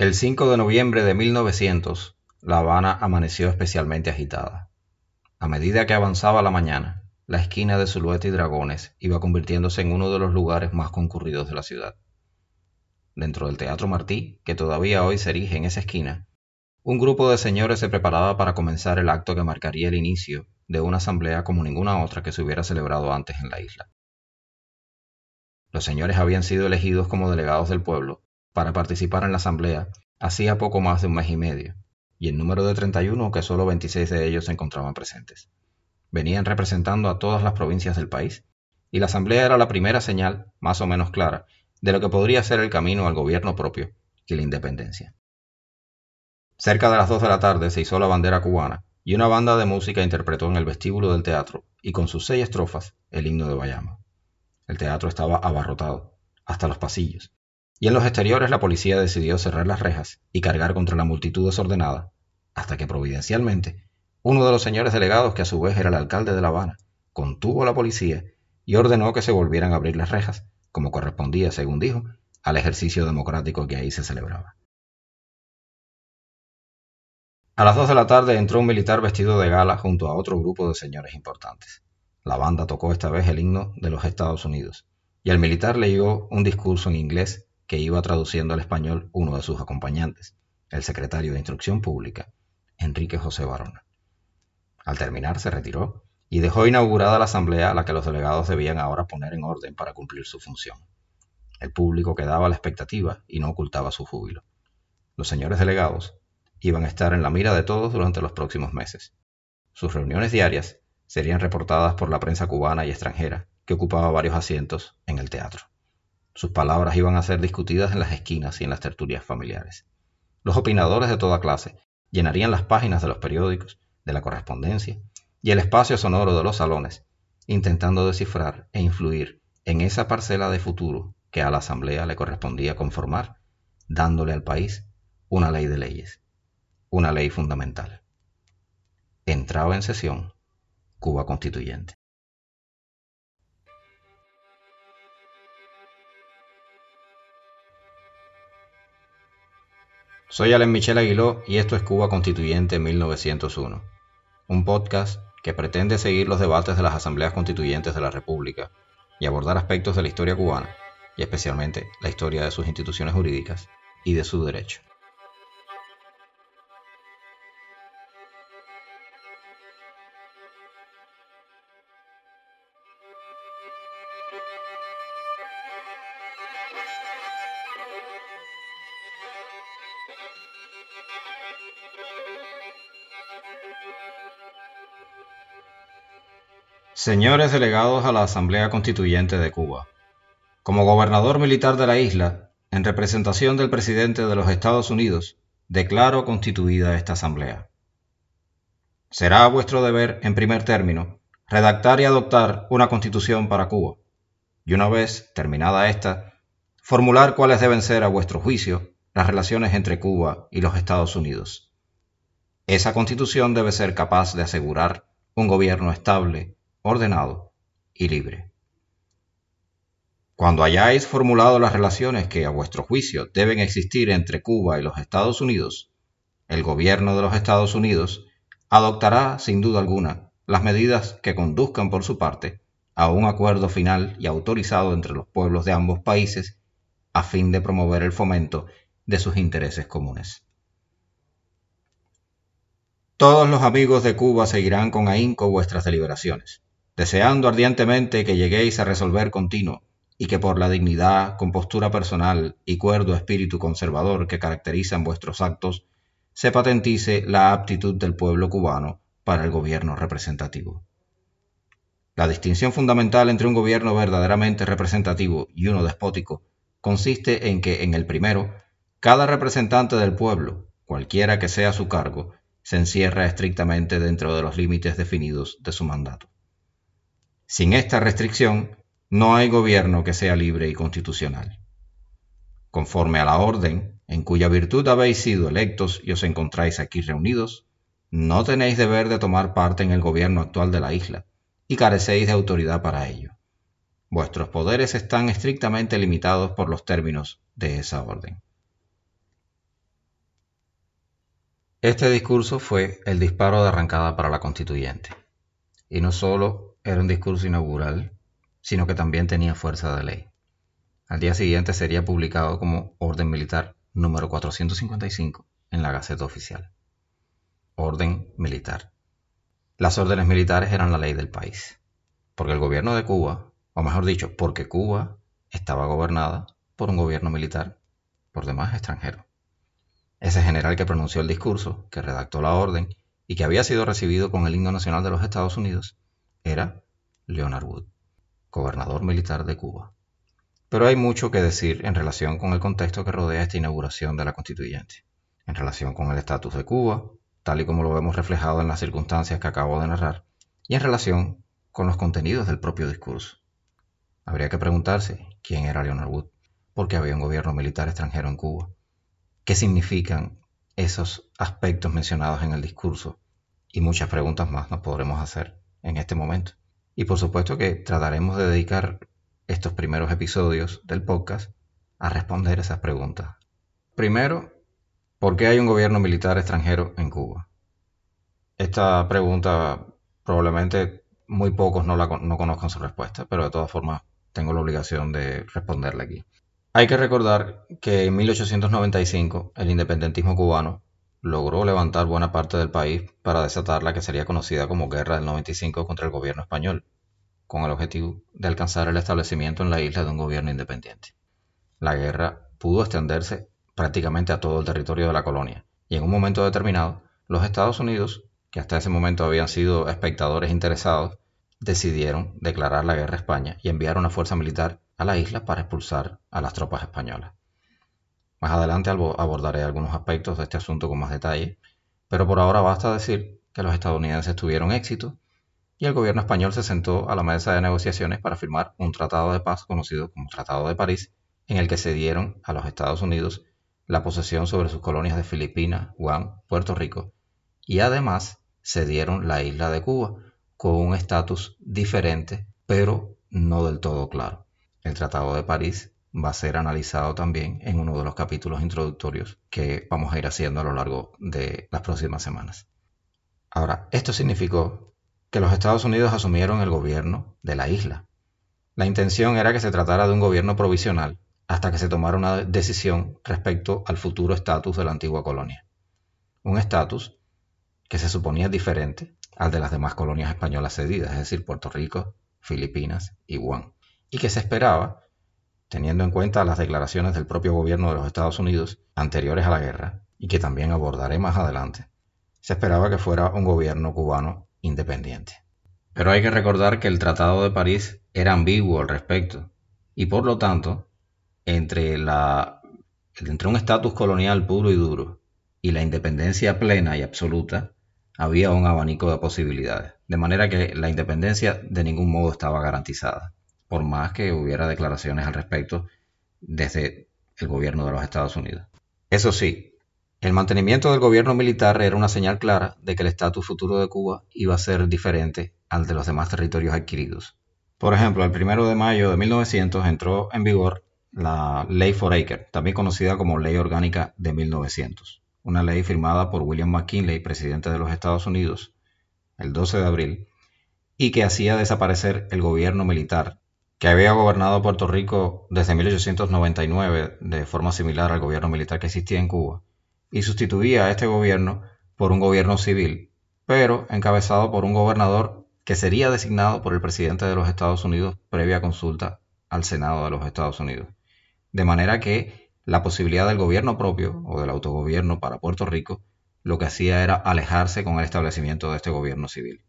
El 5 de noviembre de 1900, La Habana amaneció especialmente agitada. A medida que avanzaba la mañana, la esquina de Zulueta y Dragones iba convirtiéndose en uno de los lugares más concurridos de la ciudad. Dentro del Teatro Martí, que todavía hoy se erige en esa esquina, un grupo de señores se preparaba para comenzar el acto que marcaría el inicio de una asamblea como ninguna otra que se hubiera celebrado antes en la isla. Los señores habían sido elegidos como delegados del pueblo para participar en la asamblea hacía poco más de un mes y medio, y en número de 31 que solo 26 de ellos se encontraban presentes. Venían representando a todas las provincias del país, y la asamblea era la primera señal, más o menos clara, de lo que podría ser el camino al gobierno propio y la independencia. Cerca de las dos de la tarde se hizo la bandera cubana y una banda de música interpretó en el vestíbulo del teatro y con sus seis estrofas el himno de Bayamo. El teatro estaba abarrotado, hasta los pasillos, y en los exteriores la policía decidió cerrar las rejas y cargar contra la multitud desordenada, hasta que providencialmente uno de los señores delegados, que a su vez era el alcalde de La Habana, contuvo a la policía y ordenó que se volvieran a abrir las rejas, como correspondía, según dijo, al ejercicio democrático que ahí se celebraba. A las dos de la tarde entró un militar vestido de gala junto a otro grupo de señores importantes. La banda tocó esta vez el himno de los Estados Unidos, y el militar leyó un discurso en inglés que iba traduciendo al español uno de sus acompañantes, el secretario de Instrucción Pública, Enrique José Barona. Al terminar se retiró y dejó inaugurada la asamblea a la que los delegados debían ahora poner en orden para cumplir su función. El público quedaba a la expectativa y no ocultaba su júbilo. Los señores delegados iban a estar en la mira de todos durante los próximos meses. Sus reuniones diarias serían reportadas por la prensa cubana y extranjera, que ocupaba varios asientos en el teatro. Sus palabras iban a ser discutidas en las esquinas y en las tertulias familiares. Los opinadores de toda clase llenarían las páginas de los periódicos, de la correspondencia y el espacio sonoro de los salones, intentando descifrar e influir en esa parcela de futuro que a la Asamblea le correspondía conformar, dándole al país una ley de leyes, una ley fundamental. Entraba en sesión Cuba Constituyente. Soy Alen Michel Aguiló y esto es Cuba Constituyente 1901, un podcast que pretende seguir los debates de las asambleas constituyentes de la República y abordar aspectos de la historia cubana, y especialmente la historia de sus instituciones jurídicas y de su derecho. Señores delegados a la Asamblea Constituyente de Cuba, como gobernador militar de la isla, en representación del presidente de los Estados Unidos, declaro constituida esta Asamblea. Será vuestro deber, en primer término, redactar y adoptar una constitución para Cuba, y una vez terminada esta, formular cuáles deben ser, a vuestro juicio, las relaciones entre Cuba y los Estados Unidos. Esa constitución debe ser capaz de asegurar un gobierno estable, ordenado y libre. Cuando hayáis formulado las relaciones que a vuestro juicio deben existir entre Cuba y los Estados Unidos, el gobierno de los Estados Unidos adoptará, sin duda alguna, las medidas que conduzcan por su parte a un acuerdo final y autorizado entre los pueblos de ambos países a fin de promover el fomento de sus intereses comunes. Todos los amigos de Cuba seguirán con ahínco vuestras deliberaciones deseando ardientemente que lleguéis a resolver continuo y que por la dignidad, compostura personal y cuerdo espíritu conservador que caracterizan vuestros actos, se patentice la aptitud del pueblo cubano para el gobierno representativo. La distinción fundamental entre un gobierno verdaderamente representativo y uno despótico consiste en que en el primero, cada representante del pueblo, cualquiera que sea su cargo, se encierra estrictamente dentro de los límites definidos de su mandato. Sin esta restricción, no hay gobierno que sea libre y constitucional. Conforme a la orden, en cuya virtud habéis sido electos y os encontráis aquí reunidos, no tenéis deber de tomar parte en el gobierno actual de la isla, y carecéis de autoridad para ello. Vuestros poderes están estrictamente limitados por los términos de esa orden. Este discurso fue el disparo de arrancada para la constituyente. Y no solo era un discurso inaugural, sino que también tenía fuerza de ley. Al día siguiente sería publicado como Orden Militar número 455 en la Gaceta Oficial. Orden Militar. Las órdenes militares eran la ley del país, porque el gobierno de Cuba, o mejor dicho, porque Cuba estaba gobernada por un gobierno militar, por demás extranjero. Ese general que pronunció el discurso, que redactó la orden y que había sido recibido con el himno nacional de los Estados Unidos, era Leonard Wood, gobernador militar de Cuba. Pero hay mucho que decir en relación con el contexto que rodea esta inauguración de la constituyente, en relación con el estatus de Cuba, tal y como lo vemos reflejado en las circunstancias que acabo de narrar, y en relación con los contenidos del propio discurso. Habría que preguntarse quién era Leonard Wood, por qué había un gobierno militar extranjero en Cuba, qué significan esos aspectos mencionados en el discurso, y muchas preguntas más nos podremos hacer en este momento. Y por supuesto que trataremos de dedicar estos primeros episodios del podcast a responder esas preguntas. Primero, ¿por qué hay un gobierno militar extranjero en Cuba? Esta pregunta probablemente muy pocos no, la, no conozcan su respuesta, pero de todas formas tengo la obligación de responderle aquí. Hay que recordar que en 1895 el independentismo cubano logró levantar buena parte del país para desatar la que sería conocida como Guerra del 95 contra el gobierno español, con el objetivo de alcanzar el establecimiento en la isla de un gobierno independiente. La guerra pudo extenderse prácticamente a todo el territorio de la colonia, y en un momento determinado, los Estados Unidos, que hasta ese momento habían sido espectadores interesados, decidieron declarar la guerra a España y enviar una fuerza militar a la isla para expulsar a las tropas españolas. Más adelante abordaré algunos aspectos de este asunto con más detalle, pero por ahora basta decir que los estadounidenses tuvieron éxito y el gobierno español se sentó a la mesa de negociaciones para firmar un tratado de paz conocido como Tratado de París, en el que se dieron a los Estados Unidos la posesión sobre sus colonias de Filipinas, Guam, Puerto Rico, y además se dieron la isla de Cuba, con un estatus diferente, pero no del todo claro. El Tratado de París va a ser analizado también en uno de los capítulos introductorios que vamos a ir haciendo a lo largo de las próximas semanas. Ahora, esto significó que los Estados Unidos asumieron el gobierno de la isla. La intención era que se tratara de un gobierno provisional hasta que se tomara una decisión respecto al futuro estatus de la antigua colonia. Un estatus que se suponía diferente al de las demás colonias españolas cedidas, es decir, Puerto Rico, Filipinas y Guam, y que se esperaba, teniendo en cuenta las declaraciones del propio gobierno de los Estados Unidos anteriores a la guerra, y que también abordaré más adelante, se esperaba que fuera un gobierno cubano independiente. Pero hay que recordar que el Tratado de París era ambiguo al respecto y por lo tanto, entre, un estatus colonial puro y duro y la independencia plena y absoluta, había un abanico de posibilidades, de manera que la independencia de ningún modo estaba garantizada, por más que hubiera declaraciones al respecto desde el gobierno de los Estados Unidos. Eso sí, el mantenimiento del gobierno militar era una señal clara de que el estatus futuro de Cuba iba a ser diferente al de los demás territorios adquiridos. Por ejemplo, el 1 de mayo de 1900 entró en vigor la Ley Foraker, también conocida como Ley Orgánica de 1900, una ley firmada por William McKinley, presidente de los Estados Unidos, el 12 de abril, y que hacía desaparecer el gobierno militar que había gobernado Puerto Rico desde 1899 de forma similar al gobierno militar que existía en Cuba y sustituía a este gobierno por un gobierno civil, pero encabezado por un gobernador que sería designado por el presidente de los Estados Unidos previa consulta al Senado de los Estados Unidos. De manera que la posibilidad del gobierno propio o del autogobierno para Puerto Rico lo que hacía era alejarse con el establecimiento de este gobierno civil.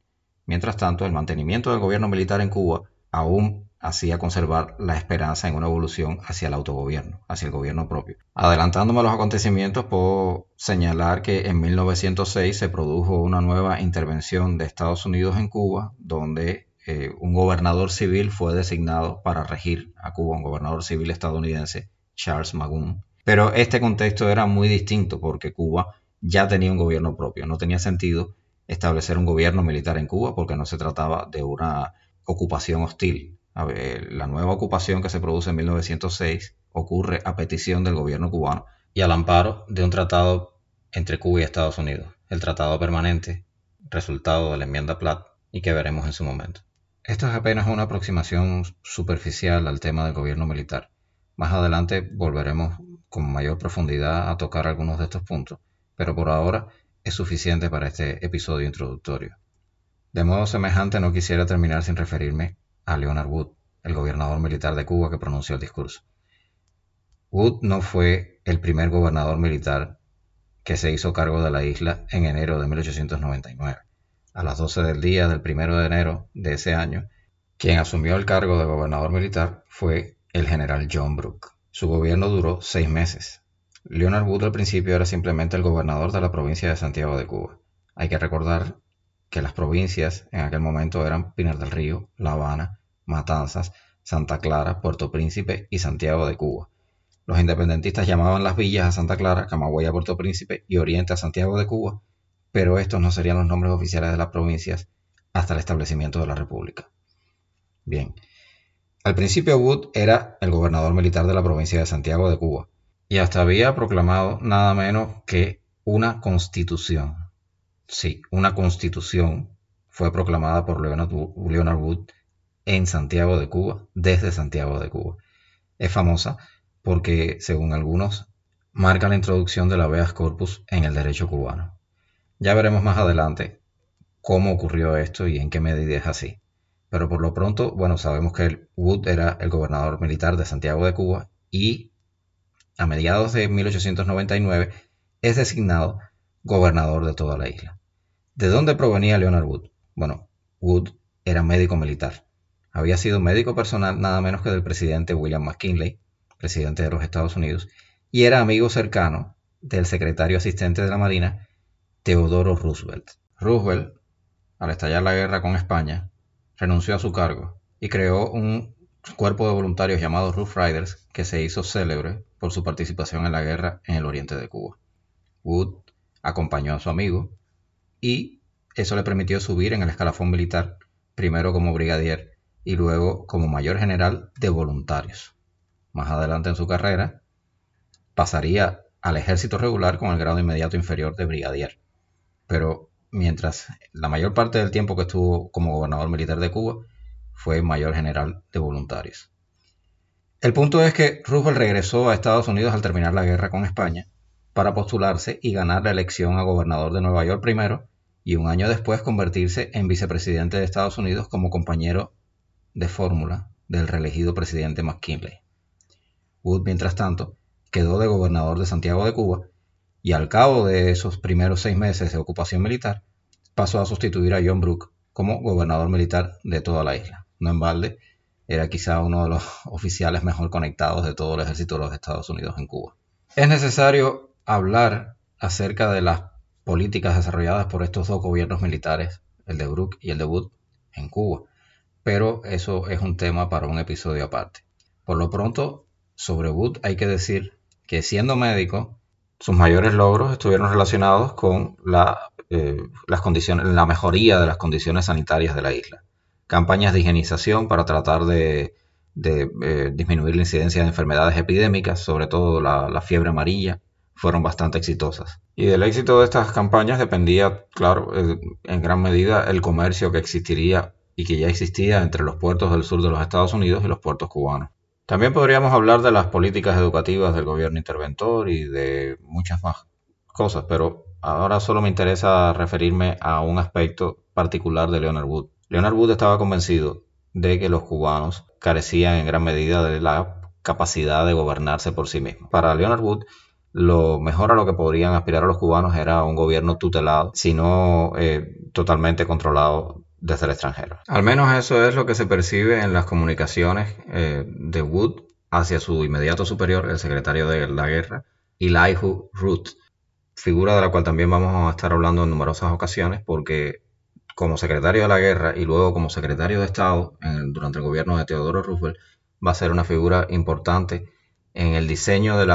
Mientras tanto, el mantenimiento del gobierno militar en Cuba aún hacía conservar la esperanza en una evolución hacia el autogobierno, hacia el gobierno propio. Adelantándome a los acontecimientos, puedo señalar que en 1906 se produjo una nueva intervención de Estados Unidos en Cuba, donde eh, un gobernador civil fue designado para regir a Cuba, un gobernador civil estadounidense, Charles Magoon. Pero este contexto era muy distinto porque Cuba ya tenía un gobierno propio. No tenía sentido establecer un gobierno militar en Cuba porque no se trataba de una ocupación hostil la nueva ocupación que se produce en 1906 ocurre a petición del gobierno cubano y al amparo de un tratado entre Cuba y Estados Unidos, el tratado permanente, resultado de la enmienda Platt, y que veremos en su momento. Esto es apenas una aproximación superficial al tema del gobierno militar. Más adelante volveremos con mayor profundidad a tocar algunos de estos puntos, pero por ahora es suficiente para este episodio introductorio. De modo semejante no quisiera terminar sin referirme a Leonard Wood, el gobernador militar de Cuba que pronunció el discurso. Wood no fue el primer gobernador militar que se hizo cargo de la isla en enero de 1899. A las 12 del día del 1 de enero de ese año, quien asumió el cargo de gobernador militar fue el general John Brooke. Su gobierno duró seis meses. Leonard Wood al principio era simplemente el gobernador de la provincia de Santiago de Cuba. Hay que recordar que las provincias en aquel momento eran Pinar del Río, La Habana, Matanzas, Santa Clara, Puerto Príncipe y Santiago de Cuba. Los independentistas llamaban las villas a Santa Clara, Camagüey a Puerto Príncipe y Oriente a Santiago de Cuba, pero estos no serían los nombres oficiales de las provincias hasta el establecimiento de la República. Bien, al principio Wood era el gobernador militar de la provincia de Santiago de Cuba y hasta había proclamado nada menos que una constitución. Sí, una constitución fue proclamada por Leonard Wood en Santiago de Cuba, desde Santiago de Cuba. Es famosa porque, según algunos, marca la introducción de la habeas corpus en el derecho cubano. Ya veremos más adelante cómo ocurrió esto y en qué medida es así. Pero por lo pronto, bueno, sabemos que Wood era el gobernador militar de Santiago de Cuba y a mediados de 1899 es designado gobernador de toda la isla. ¿De dónde provenía Leonard Wood? Bueno, Wood era médico militar. Había sido médico personal nada menos que del presidente William McKinley, presidente de los Estados Unidos, y era amigo cercano del secretario asistente de la Marina, Teodoro Roosevelt. Roosevelt, al estallar la guerra con España, renunció a su cargo y creó un cuerpo de voluntarios llamado Rough Riders que se hizo célebre por su participación en la guerra en el oriente de Cuba. Wood acompañó a su amigo y eso le permitió subir en el escalafón militar, primero como brigadier y luego como mayor general de voluntarios más adelante en su carrera, pasaría al ejército regular con el grado inmediato inferior de brigadier. Pero mientras la mayor parte del tiempo que estuvo como gobernador militar de Cuba fue mayor general de voluntarios. El punto es que Roosevelt regresó a Estados Unidos al terminar la guerra con España para postularse y ganar la elección a gobernador de Nueva York primero y un año después convertirse en vicepresidente de Estados Unidos como compañero de fórmula del reelegido presidente McKinley. Wood, mientras tanto, quedó de gobernador de Santiago de Cuba y al cabo de esos primeros seis meses de ocupación militar, pasó a sustituir a John Brooke como gobernador militar de toda la isla. No en balde, era quizá uno de los oficiales mejor conectados de todo el ejército de los Estados Unidos en Cuba. Es necesario hablar acerca de las políticas desarrolladas por estos dos gobiernos militares, el de Brooke y el de Wood, en Cuba, pero eso es un tema para un episodio aparte. Por lo pronto, sobre Wood hay que decir que siendo médico, sus mayores logros estuvieron relacionados con la, eh, las mejoría de las condiciones sanitarias de la isla. Campañas de higienización para tratar de, eh, disminuir la incidencia de enfermedades epidémicas, sobre todo la, fiebre amarilla, fueron bastante exitosas. Y del éxito de estas campañas dependía, claro, eh, en gran medida el comercio que existiría y que ya existía entre los puertos del sur de los Estados Unidos y los puertos cubanos. También podríamos hablar de las políticas educativas del gobierno interventor y de muchas más cosas, pero ahora solo me interesa referirme a un aspecto particular de Leonard Wood. Leonard Wood estaba convencido de que los cubanos carecían en gran medida de la capacidad de gobernarse por sí mismos. Para Leonard Wood, lo mejor a lo que podrían aspirar a los cubanos era un gobierno tutelado, sino eh, totalmente controlado desde el extranjero. Al menos eso es lo que se percibe en las comunicaciones eh, de Wood hacia su inmediato superior, el secretario de la guerra, Elihu Root, figura de la cual también vamos a estar hablando en numerosas ocasiones porque como secretario de la guerra y luego como secretario de Estado durante el gobierno de Teodoro Roosevelt va a ser una figura importante en el diseño de,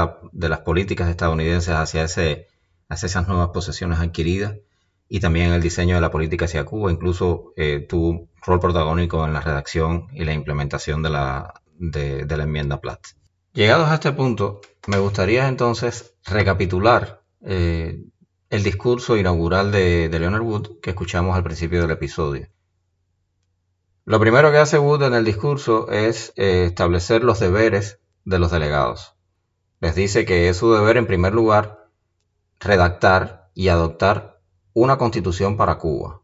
las políticas estadounidenses hacia, ese, hacia esas nuevas posesiones adquiridas y también el diseño de la política hacia Cuba. Incluso eh, tuvo un rol protagónico en la redacción y la implementación de la, de, la enmienda Platt. Llegados a este punto, me gustaría entonces recapitular eh, el discurso inaugural de, Leonard Wood que escuchamos al principio del episodio. Lo primero que hace Wood en el discurso es eh, establecer los deberes de los delegados. Les dice que es su deber, en primer lugar, redactar y adoptar una constitución para Cuba.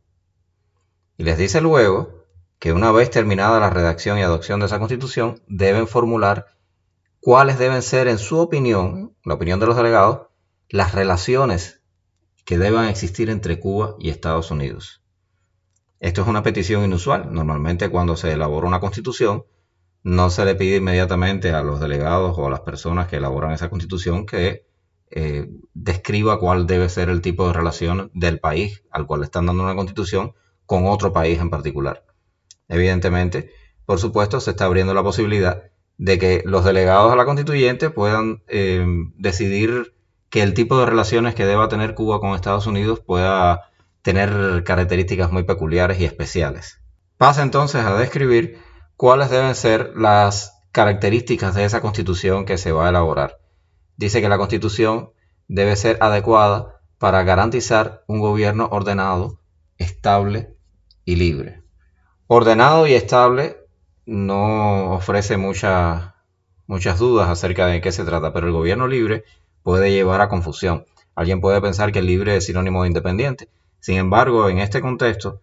Y les dice luego que una vez terminada la redacción y adopción de esa constitución, deben formular cuáles deben ser, en su opinión, la opinión de los delegados, las relaciones que deban existir entre Cuba y Estados Unidos. Esto es una petición inusual. Normalmente cuando se elabora una constitución, no se le pide inmediatamente a los delegados o a las personas que elaboran esa constitución que eh, describa cuál debe ser el tipo de relación del país al cual están dando una constitución con otro país en particular. Evidentemente, por supuesto, se está abriendo la posibilidad de que los delegados a la constituyente puedan eh, decidir que el tipo de relaciones que deba tener Cuba con Estados Unidos pueda tener características muy peculiares y especiales. Pasa entonces a describir cuáles deben ser las características de esa constitución que se va a elaborar. Dice que la constitución debe ser adecuada para garantizar un gobierno ordenado, estable y libre. Ordenado y estable no ofrece muchas dudas acerca de qué se trata, pero el gobierno libre puede llevar a confusión. Alguien puede pensar que libre es sinónimo de independiente. Sin embargo, en este contexto,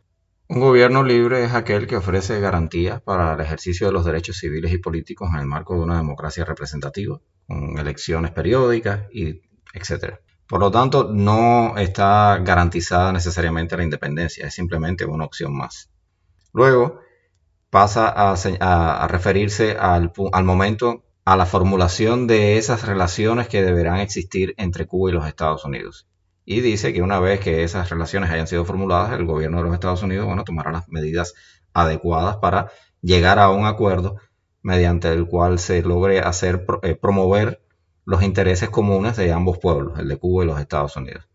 un gobierno libre es aquel que ofrece garantías para el ejercicio de los derechos civiles y políticos en el marco de una democracia representativa, con elecciones periódicas y etc. Por lo tanto, no está garantizada necesariamente la independencia, es simplemente una opción más. Luego pasa a, referirse al, al momento, a la formulación de esas relaciones que deberán existir entre Cuba y los Estados Unidos y dice que una vez que esas relaciones hayan sido formuladas, el gobierno de los Estados Unidos bueno, tomará las medidas adecuadas para llegar a un acuerdo mediante el cual se logre hacer eh, promover los intereses comunes de ambos pueblos, el de Cuba y los Estados Unidos.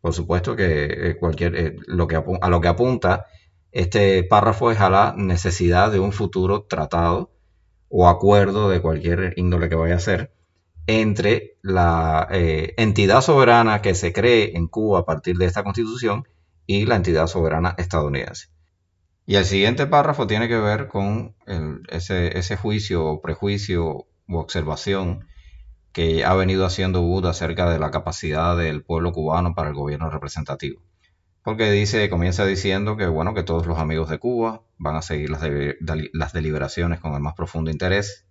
Por supuesto que eh, cualquier eh, lo que a lo que apunta este párrafo es a la necesidad de un futuro tratado o acuerdo de cualquier índole que vaya a ser entre la eh, entidad soberana que se cree en Cuba a partir de esta constitución y la entidad soberana estadounidense. Y el siguiente párrafo tiene que ver con ese, ese, juicio, prejuicio u observación que ha venido haciendo Wood acerca de la capacidad del pueblo cubano para el gobierno representativo. Porque dice, comienza diciendo que bueno, que todos los amigos de Cuba van a seguir las deliberaciones con el más profundo interés,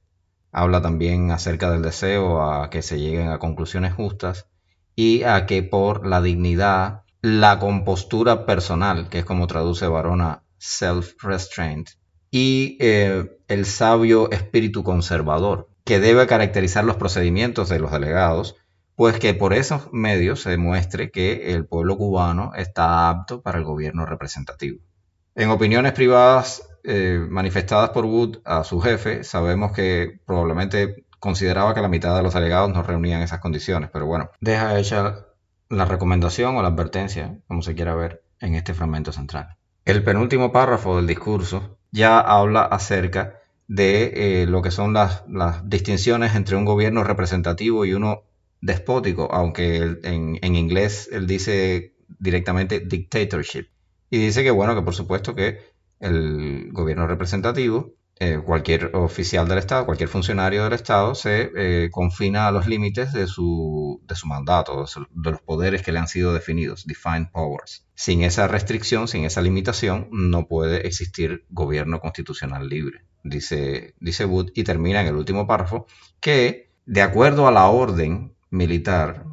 Habla también acerca del deseo a que se lleguen a conclusiones justas y a que por la dignidad, la compostura personal, que es como traduce Varona self-restraint, y eh, el sabio espíritu conservador, que debe caracterizar los procedimientos de los delegados, pues que por esos medios se demuestre que el pueblo cubano está apto para el gobierno representativo. En opiniones privadas eh, manifestadas por Wood a su jefe, sabemos que probablemente consideraba que la mitad de los delegados no reunían esas condiciones, pero bueno, deja hecha la recomendación o la advertencia, como se quiera ver, en este fragmento central. El penúltimo párrafo del discurso ya habla acerca de eh, lo que son las, distinciones entre un gobierno representativo y uno despótico, aunque en, en inglés él dice directamente dictatorship. Y dice que bueno, que por supuesto que el gobierno representativo, eh, cualquier oficial del Estado, cualquier funcionario del Estado se eh, confina a los límites de su, de su mandato, de, los poderes que le han sido definidos, defined powers. Sin esa restricción, sin esa limitación, no puede existir gobierno constitucional libre, dice, dice Wood, y termina en el último párrafo, que de acuerdo a la orden militar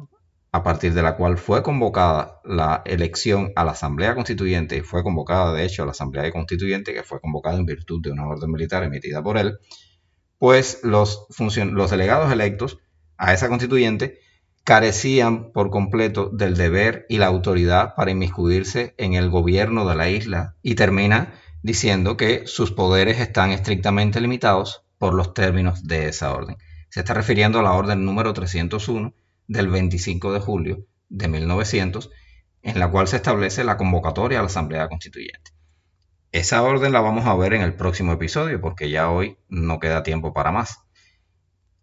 a partir de la cual fue convocada la elección a la Asamblea Constituyente y fue convocada de hecho a la Asamblea Constituyente que fue convocada en virtud de una orden militar emitida por él, pues los, los delegados electos a esa constituyente carecían por completo del deber y la autoridad para inmiscuirse en el gobierno de la isla y termina diciendo que sus poderes están estrictamente limitados por los términos de esa orden. Se está refiriendo a la orden número 301 del 25 de julio de 1900, en la cual se establece la convocatoria a la Asamblea Constituyente. Esa orden la vamos a ver en el próximo episodio, porque ya hoy no queda tiempo para más.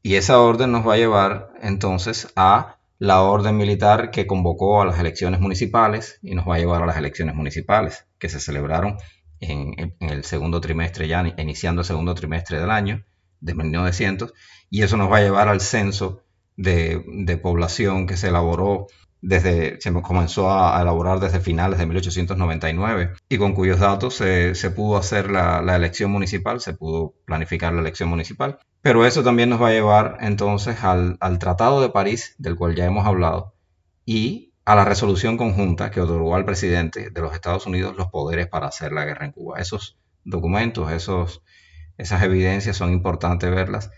Y esa orden nos va a llevar entonces a la orden militar que convocó a las elecciones municipales y nos va a llevar a las elecciones municipales que se celebraron en, el segundo trimestre, ya iniciando el segundo trimestre del año de 1900, y eso nos va a llevar al censo de, población que se elaboró desde, se comenzó a, elaborar desde finales de 1899 y con cuyos datos se, pudo hacer la, elección municipal, se pudo planificar la elección municipal. Pero eso también nos va a llevar entonces al, al Tratado de París, del cual ya hemos hablado, y a la resolución conjunta que otorgó al presidente de los Estados Unidos los poderes para hacer la guerra en Cuba. Esos documentos, esos, esas evidencias son importantes verlas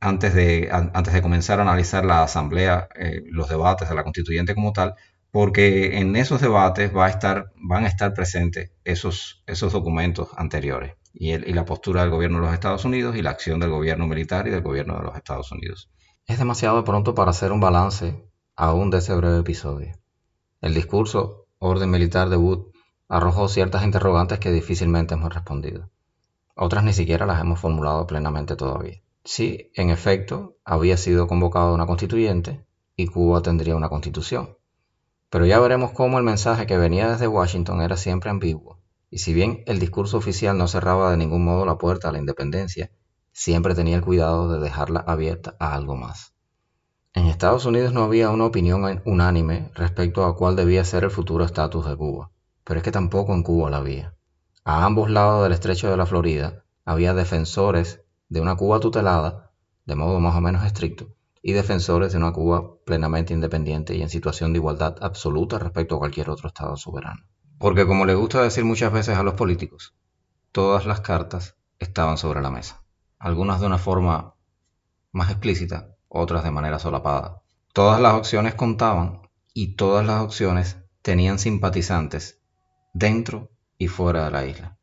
antes de, antes de comenzar a analizar la asamblea, eh, los debates de la constituyente como tal, porque en esos debates va a estar, van a estar presentes esos, esos documentos anteriores y, y la postura del gobierno de los Estados Unidos y la acción del gobierno militar y del gobierno de los Estados Unidos. Es demasiado pronto para hacer un balance aún de ese breve episodio. El discurso Orden Militar de Wood arrojó ciertas interrogantes que difícilmente hemos respondido. Otras ni siquiera las hemos formulado plenamente todavía. Sí, en efecto, había sido convocada una constituyente y Cuba tendría una constitución. Pero ya veremos cómo el mensaje que venía desde Washington era siempre ambiguo, y si bien el discurso oficial no cerraba de ningún modo la puerta a la independencia, siempre tenía el cuidado de dejarla abierta a algo más. En Estados Unidos no había una opinión unánime respecto a cuál debía ser el futuro estatus de Cuba, pero es que tampoco en Cuba la había. A ambos lados del estrecho de la Florida había defensores de una Cuba tutelada, de modo más o menos estricto, y defensores de una Cuba plenamente independiente y en situación de igualdad absoluta respecto a cualquier otro Estado soberano. Porque como le gusta decir muchas veces a los políticos, todas las cartas estaban sobre la mesa, algunas de una forma más explícita, otras de manera solapada. Todas las opciones contaban y todas las opciones tenían simpatizantes dentro y fuera de la isla.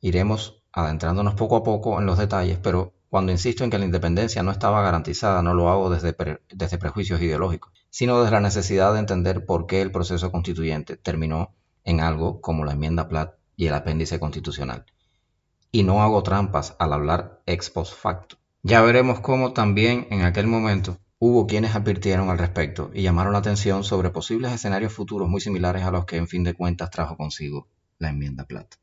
Iremos adentrándonos poco a poco en los detalles, pero cuando insisto en que la independencia no estaba garantizada, no lo hago desde, desde prejuicios ideológicos, sino desde la necesidad de entender por qué el proceso constituyente terminó en algo como la enmienda Platt y el apéndice constitucional. Y no hago trampas al hablar ex post facto. Ya veremos cómo también en aquel momento hubo quienes advirtieron al respecto y llamaron la atención sobre posibles escenarios futuros muy similares a los que en fin de cuentas trajo consigo la enmienda Platt.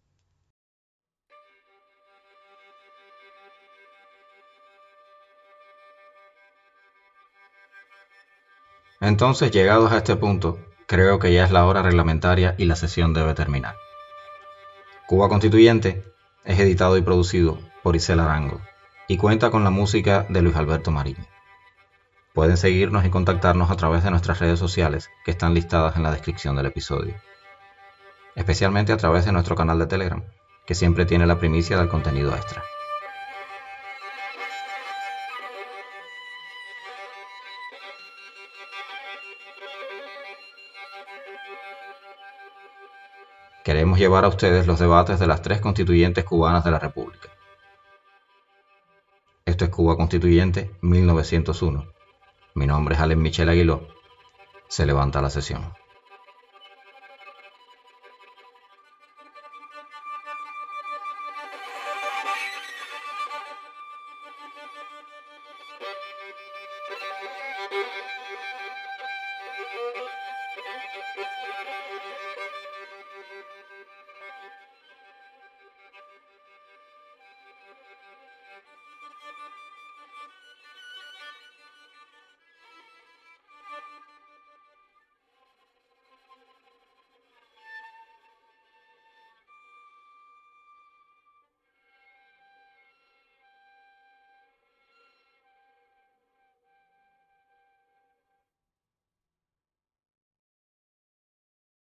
Entonces, llegados a este punto, creo que ya es la hora reglamentaria y la sesión debe terminar. Cuba Constituyente es editado y producido por Isel Arango y cuenta con la música de Luis Alberto Marín. Pueden seguirnos y contactarnos a través de nuestras redes sociales que están listadas en la descripción del episodio. Especialmente a través de nuestro canal de Telegram, que siempre tiene la primicia del contenido extra. Queremos llevar a ustedes los debates de las tres constituyentes cubanas de la República. Esto es Cuba Constituyente 1901. Mi nombre es Allen Michel Aguiló. Se levanta la sesión.